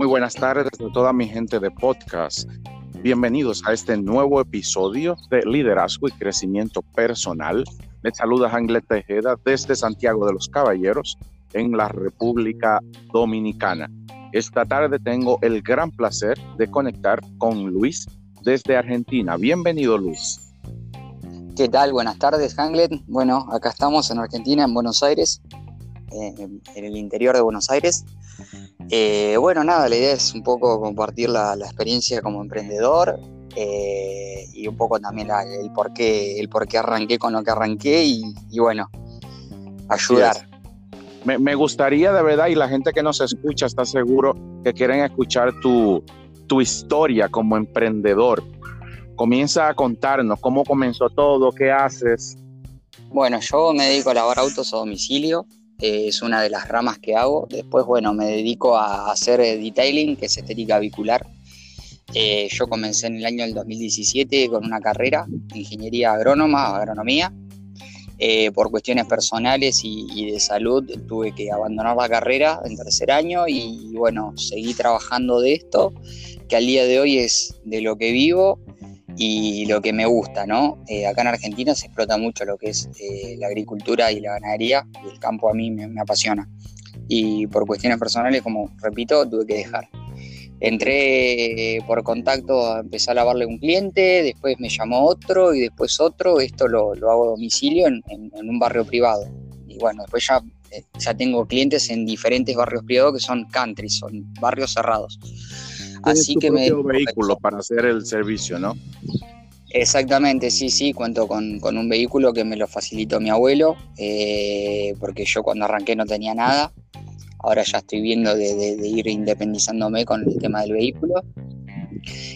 Muy buenas tardes a toda mi gente de podcast. Bienvenidos a este nuevo episodio de Liderazgo y Crecimiento Personal. Les saluda Anglet Tejeda desde Santiago de los Caballeros en la República Dominicana. Esta tarde tengo el gran placer de conectar con Luis desde Argentina. Bienvenido Luis. ¿Qué tal? Buenas tardes, Hanglet. Bueno, acá estamos en Argentina, en Buenos Aires, en el interior de Buenos Aires. Eh, bueno, nada, la idea es un poco compartir la, experiencia como emprendedor eh, y un poco también el, por qué, el por qué arranqué con lo que arranqué y, bueno, ayudar. Me, gustaría de verdad, y la gente que nos escucha está seguro que quieren escuchar tu, tu historia como emprendedor. Comienza a contarnos cómo comenzó todo, qué haces. Bueno, yo me dedico a lavar autos a domicilio, es una de las ramas que hago. Después, bueno, me dedico a hacer eh, detailing, que es estética avicular. Eh, yo comencé en el año del 2017 con una carrera de ingeniería agrónoma, agronomía. por cuestiones personales y, de salud tuve que abandonar la carrera en tercer año y bueno, seguí trabajando de esto, que al día de hoy es de lo que vivo y lo que me gusta, ¿no? Eh, acá en Argentina se explota mucho lo que es eh, la agricultura y la ganadería, y el campo a mí me, apasiona. Y por cuestiones personales, como repito, tuve que dejar. Entré eh, por contacto, empecé a lavarle un cliente, después me llamó otro y después otro. Esto lo, hago a domicilio en, un barrio privado. Y bueno, después ya, ya tengo clientes en diferentes barrios privados que son country, son barrios cerrados. Así que me... vehículo para hacer el servicio, ¿no? Exactamente, sí, sí, cuento con, un vehículo que me lo facilitó mi abuelo, eh, porque yo cuando arranqué no tenía nada. Ahora ya estoy viendo de, ir independizándome con el tema del vehículo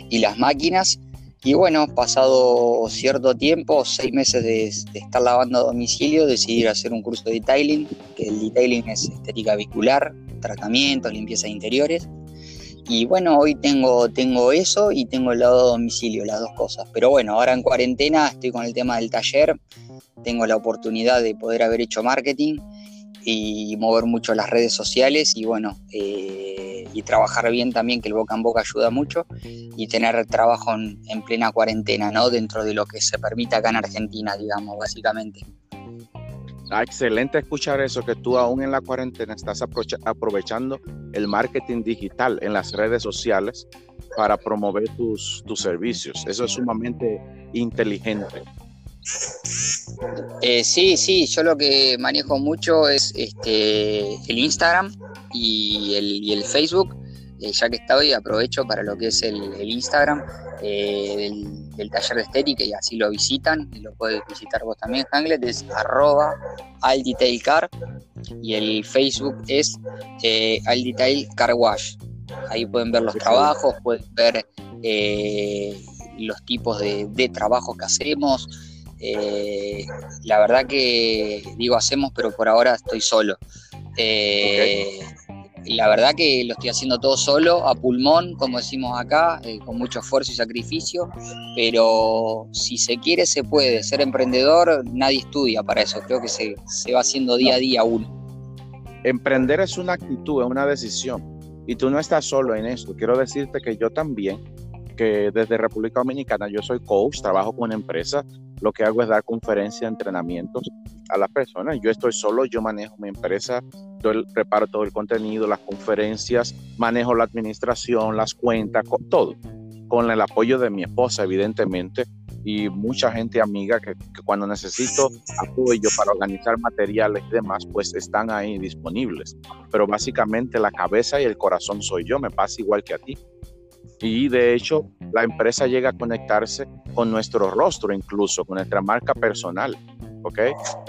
y las máquinas. Y bueno, pasado cierto tiempo, seis meses de, estar lavando a domicilio, decidí hacer un curso de detailing, que el detailing es estética vehicular, tratamientos, limpieza de interiores. Y bueno, hoy tengo, tengo eso y tengo el lado de domicilio, las dos cosas. Pero bueno, ahora en cuarentena estoy con el tema del taller, tengo la oportunidad de poder haber hecho marketing y mover mucho las redes sociales y bueno, eh, y trabajar bien también, que el boca en boca ayuda mucho, y tener trabajo en, en plena cuarentena, ¿no? Dentro de lo que se permite acá en Argentina, digamos, básicamente. Ah, excelente escuchar eso, que tú aún en la cuarentena estás aprovechando el marketing digital en las redes sociales para promover tus, tus servicios. Eso es sumamente inteligente. Eh, sí, sí, yo lo que manejo mucho es este, el Instagram y el, el Facebook. Eh, ya que está hoy, aprovecho para lo que es el, el Instagram eh, del, taller de estética y así lo visitan y lo puedes visitar vos también, Hanglet, es arroba aldetailcar y el Facebook es eh, aldetail car wash. Ahí pueden ver los trabajos, pueden ver eh, los tipos de, de, trabajos que hacemos. Eh, la verdad que digo hacemos, pero por ahora estoy solo la verdad que lo estoy haciendo todo solo, a pulmón, como decimos acá, eh, con mucho esfuerzo y sacrificio, pero si se quiere se puede. Ser emprendedor nadie estudia para eso, creo que se, va haciendo día a día uno. Emprender es una actitud, es una decisión, y tú no estás solo en eso. Quiero decirte que yo también, que desde República Dominicana yo soy coach, trabajo con una empresa, lo que hago es dar conferencias, entrenamientos a las personas. Yo estoy solo, yo manejo mi empresa, yo preparo todo el contenido, las conferencias, manejo la administración, las cuentas, todo, con el apoyo de mi esposa, evidentemente, y mucha gente amiga que, cuando necesito apoyo para organizar materiales y demás, pues están ahí disponibles. Pero básicamente la cabeza y el corazón soy yo, me pasa igual que a ti. Y de hecho, la empresa llega a conectarse con nuestro rostro, incluso con nuestra marca personal. ¿Ok?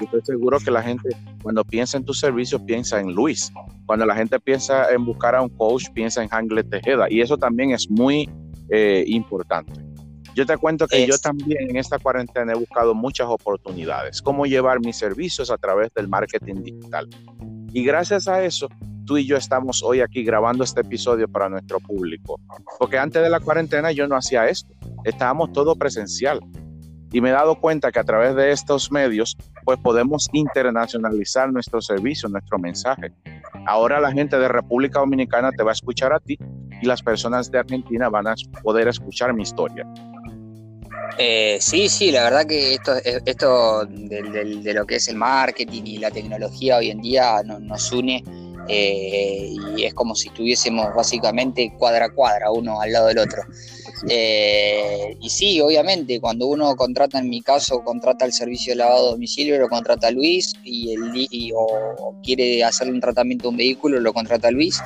estoy seguro que la gente, cuando piensa en tu servicio, piensa en Luis. Cuando la gente piensa en buscar a un coach, piensa en Hanglet Tejeda. Y eso también es muy eh, importante. Yo te cuento que yo también en esta cuarentena he buscado muchas oportunidades, cómo llevar mis servicios a través del marketing digital. Y gracias a eso, tú y yo estamos hoy aquí grabando este episodio para nuestro público. Porque antes de la cuarentena yo no hacía esto. Estábamos todo presencial. Y me he dado cuenta que a través de estos medios, pues podemos internacionalizar nuestro servicio, nuestro mensaje. Ahora la gente de República Dominicana te va a escuchar a ti y las personas de Argentina van a poder escuchar mi historia. Eh, sí, sí, la verdad que esto, esto de, lo que es el marketing y la tecnología hoy en día nos une eh, y es como si estuviésemos básicamente cuadra a cuadra, uno al lado del otro. Eh, y sí, obviamente, cuando uno contrata, en mi caso, contrata el servicio de lavado a domicilio, lo contrata Luis, y, el, o, quiere hacerle un tratamiento a un vehículo, lo contrata Luis,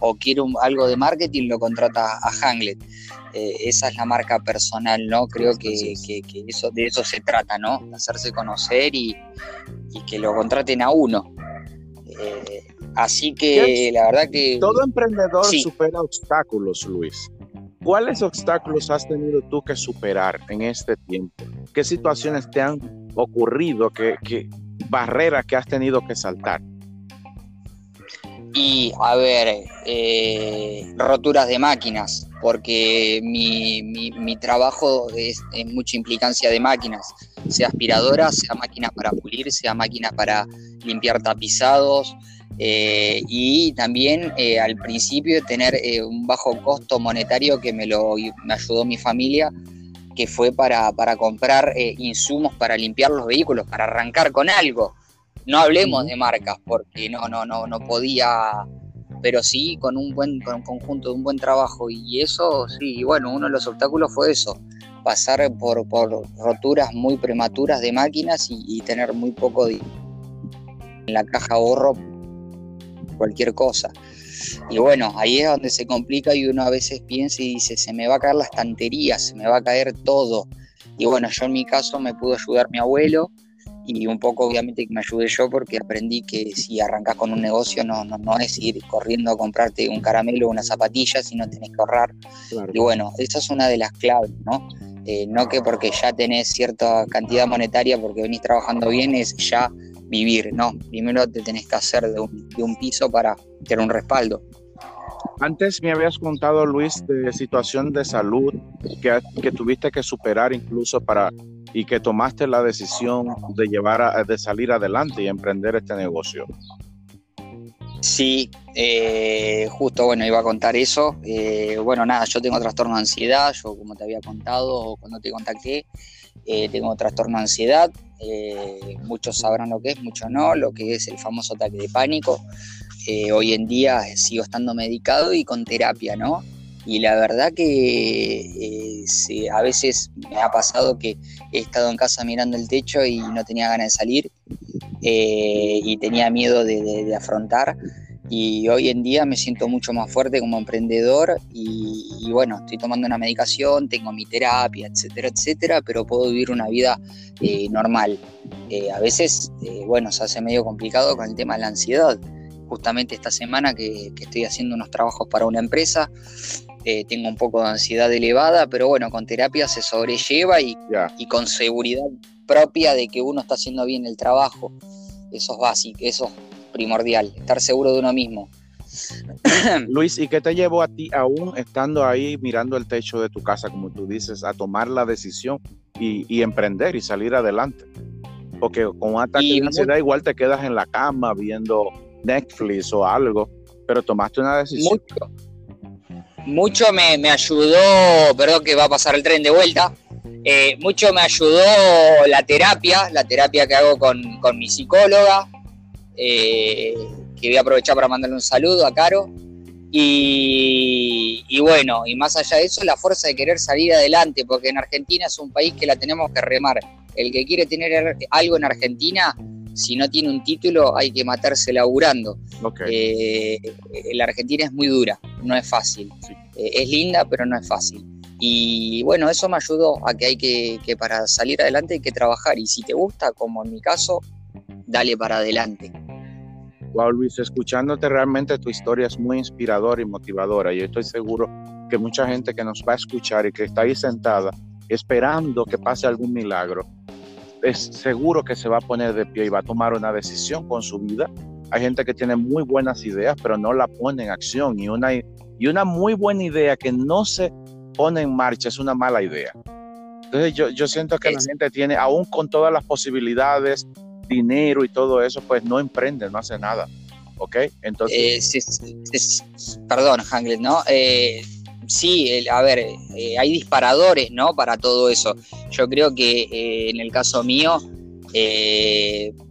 o quiere algo de marketing, lo contrata a Hanglet. Eh, esa es la marca personal, ¿no? Creo que, eso, de eso se trata, ¿no? hacerse conocer y, que lo contraten a uno. Eh, así que la verdad que... Todo emprendedor supera obstáculos, Luis. ¿Cuáles obstáculos has tenido tú que superar en este tiempo? ¿Qué situaciones te han ocurrido? ¿Qué, barreras que has tenido que saltar? Y a ver, eh, roturas de máquinas, porque mi, trabajo es, mucha implicancia de máquinas, sea aspiradoras, sea máquinas para pulir, sea máquinas para limpiar tapizados, eh, y también eh, al principio tener eh, un bajo costo monetario que me, lo, me ayudó mi familia, que fue para, comprar insumos para limpiar los vehículos, para arrancar con algo. No hablemos de marcas, porque no, no, no, no podía, pero sí con un buen con un conjunto de un buen trabajo. Y eso, sí, bueno, uno de los obstáculos fue eso, pasar por, por roturas muy prematuras de máquinas y, y tener muy poco en la caja ahorro cualquier cosa. Y bueno, ahí es donde se complica y uno a veces piensa y dice, se me va a caer la estantería, se me va a caer todo. Y bueno, yo en mi caso me pudo ayudar mi abuelo y un poco obviamente que me ayude yo porque aprendí que si arrancas con un negocio no, no, no es ir corriendo a comprarte un caramelo o una zapatilla, sino tenés que ahorrar. Y bueno, esa es una de las claves, ¿no? Eh, no que porque ya tenés cierta cantidad monetaria, porque venís trabajando bien, es ya vivir, no, primero te tenés que hacer de un, piso para tener un respaldo. Antes me habías contado, Luis, de situación de salud que, que, tuviste que superar incluso para y que tomaste la decisión de llevar a, de salir adelante y emprender este negocio. Sí, eh, justo bueno, iba a contar eso. Eh, bueno, nada, yo tengo trastorno de ansiedad, yo como te había contado cuando te contacté, eh, tengo trastorno de ansiedad, eh, muchos sabrán lo que es, muchos no, lo que es el famoso ataque de pánico. Eh, hoy en día sigo estando medicado y con terapia, ¿no? Y la verdad que a veces me ha pasado que he estado en casa mirando el techo y no tenía ganas de salir y tenía miedo de afrontar y hoy en día me siento mucho más fuerte como emprendedor y, bueno, estoy tomando una medicación, tengo mi terapia, etcétera, etcétera, pero puedo vivir una vida eh, normal. Eh, a veces, eh, bueno, se hace medio complicado con el tema de la ansiedad. Justamente esta semana que, estoy haciendo unos trabajos para una empresa, tengo un poco de ansiedad elevada, pero bueno, con terapia se sobrelleva y, y con seguridad propia de que uno está haciendo bien el trabajo. Eso es básico, eso primordial, estar seguro de uno mismo. Luis, ¿y qué te llevó a ti, aún estando ahí mirando el techo de tu casa, como tú dices, a tomar la decisión y, emprender y salir adelante? Porque con ataque de ansiedad igual te quedas en la cama viendo Netflix o algo, pero tomaste una decisión. Mucho, me, ayudó, perdón que va a pasar el tren de vuelta, eh, mucho me ayudó la terapia, la terapia que hago con, con mi psicóloga, eh, que voy a aprovechar para mandarle un saludo a Caro. Y, bueno, y más allá de eso, la fuerza de querer salir adelante, porque en Argentina es un país que la tenemos que remar. El que quiere tener algo en Argentina, si no tiene un título, hay que matarse laburando. Eh, la Argentina es muy dura, no es fácil. Eh, es linda, pero no es fácil. Y bueno, eso me ayudó a que hay que, que para salir adelante hay que trabajar. Y si te gusta, como en mi caso, dale para adelante. Wow, Luis, escuchándote realmente tu historia es muy inspiradora y motivadora. Y estoy seguro que mucha gente que nos va a escuchar y que está ahí sentada esperando que pase algún milagro, es seguro que se va a poner de pie y va a tomar una decisión con su vida. Hay gente que tiene muy buenas ideas, pero no la pone en acción. Y una, y una muy buena idea que no se pone en marcha es una mala idea. Entonces yo, yo siento que la gente tiene, aún con todas las posibilidades, dinero y todo eso, pues no emprende, no hace nada. ¿ok? Entonces... Eh, perdón, Hanglet, ¿no? Eh, sí, a ver, eh, hay disparadores, ¿no? Para todo eso. Yo creo que en el caso mío,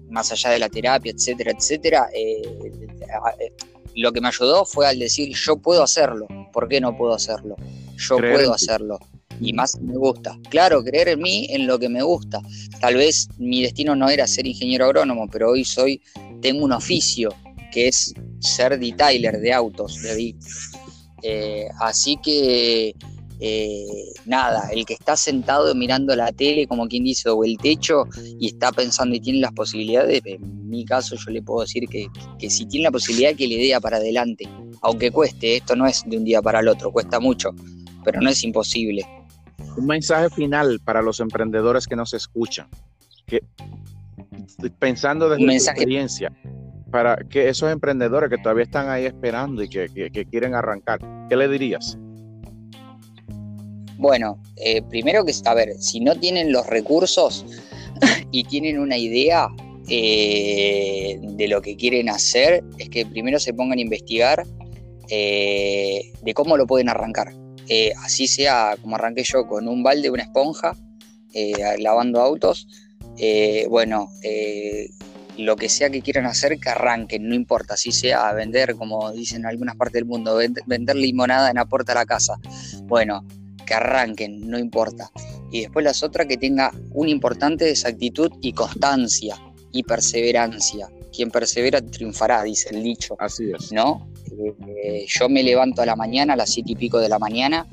más allá de la terapia, etcétera, etcétera, lo que me ayudó fue al decir, yo puedo hacerlo, ¿por qué no puedo hacerlo? Yo puedo hacerlo y más me gusta. Claro, creer en mí, en lo que me gusta. Tal vez mi destino no era ser ingeniero agrónomo, pero hoy soy, tengo un oficio que es ser detailer de autos, de eh, así que eh, nada, el que está sentado mirando la tele, como quien dice, o el techo, y está pensando y tiene las posibilidades, en mi caso yo le puedo decir que, que si tiene la posibilidad que le dé para adelante, aunque cueste, esto no es de un día para el otro, cuesta mucho, pero no es imposible. Un mensaje final para los emprendedores que nos escuchan, que pensando desde mensaje... experiencia, para que esos emprendedores que todavía están ahí esperando y que, quieren arrancar, ¿qué le dirías? Bueno, eh, primero que, a ver, si no tienen los recursos y tienen una idea eh, de lo que quieren hacer, es que primero se pongan a investigar eh, de cómo lo pueden arrancar. así sea como arranqué yo, con un balde, una esponja, lavando autos. bueno, lo que sea que quieran hacer, que arranquen, no importa, si sea vender, como dicen en algunas partes del mundo, vender limonada en la puerta de la casa. Bueno, que arranquen, no importa. Y después las otras que tenga una importante exactitud y constancia y perseverancia. Quien persevera triunfará, dice el dicho. Así es. ¿No? Eh, yo me levanto a la mañana, a las siete y pico de la mañana,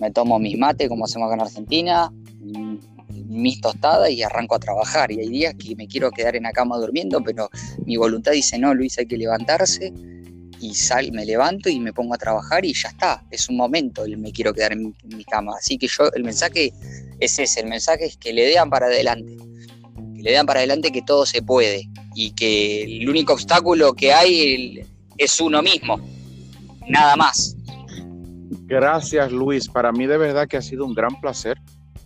me tomo mis mates, como hacemos acá en Argentina, mis tostadas y arranco a trabajar. Y hay días que me quiero quedar en la cama durmiendo, pero mi voluntad dice, no, Luis, hay que levantarse. Y sal, me levanto y me pongo a trabajar y ya está. Es un momento, me quiero quedar en mi, cama. Así que yo, el mensaje es ese, el mensaje es que le den para adelante. Que le den para adelante que todo se puede. Y que el único obstáculo que hay es uno mismo. Nada más. Gracias Luis, para mí de verdad que ha sido un gran placer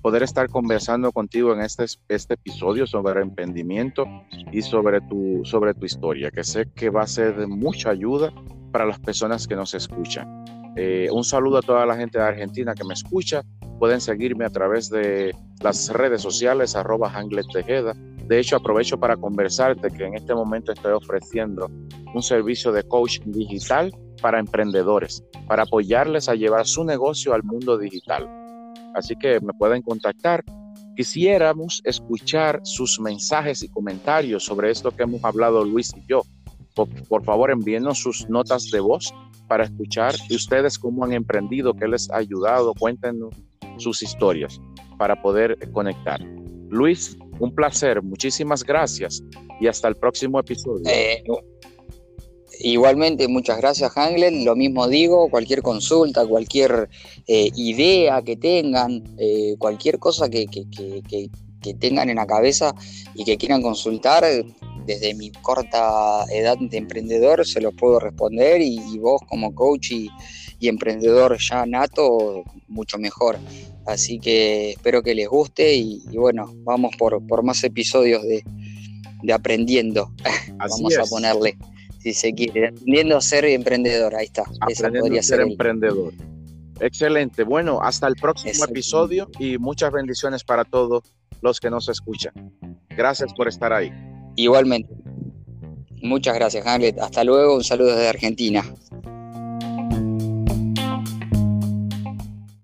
poder estar conversando contigo en este, este episodio sobre emprendimiento y sobre tu, sobre tu historia, que sé que va a ser de mucha ayuda para las personas que nos escuchan. Eh, un saludo a toda la gente de Argentina que me escucha. Pueden seguirme a través de las redes sociales, arroba Tejeda. De hecho, aprovecho para conversarte que en este momento estoy ofreciendo un servicio de coach digital para emprendedores, para apoyarles a llevar su negocio al mundo digital así que me pueden contactar. Quisiéramos escuchar sus mensajes y comentarios sobre esto que hemos hablado Luis y yo. Por, favor, envíenos sus notas de voz para escuchar y ustedes cómo han emprendido, qué les ha ayudado, cuéntenos sus historias para poder conectar. Luis, un placer, muchísimas gracias y hasta el próximo episodio. Eh, Igualmente, muchas gracias, Hanglet. Lo mismo digo, cualquier consulta, cualquier eh, idea que tengan, eh, cualquier cosa que, tengan en la cabeza y que quieran consultar, desde mi corta edad de emprendedor se los puedo responder y, vos como coach y, emprendedor ya nato, mucho mejor. Así que espero que les guste y, bueno, vamos por, más episodios de, aprendiendo. vamos a ponerle si se quiere, aprendiendo a ser emprendedor, ahí está. Aprendiendo a ser, emprendedor. Excelente. Bueno, hasta el próximo episodio y muchas bendiciones para todos los que nos escuchan. Gracias por estar ahí. Igualmente. Muchas gracias, Hamlet. Hasta luego. Un saludo desde Argentina.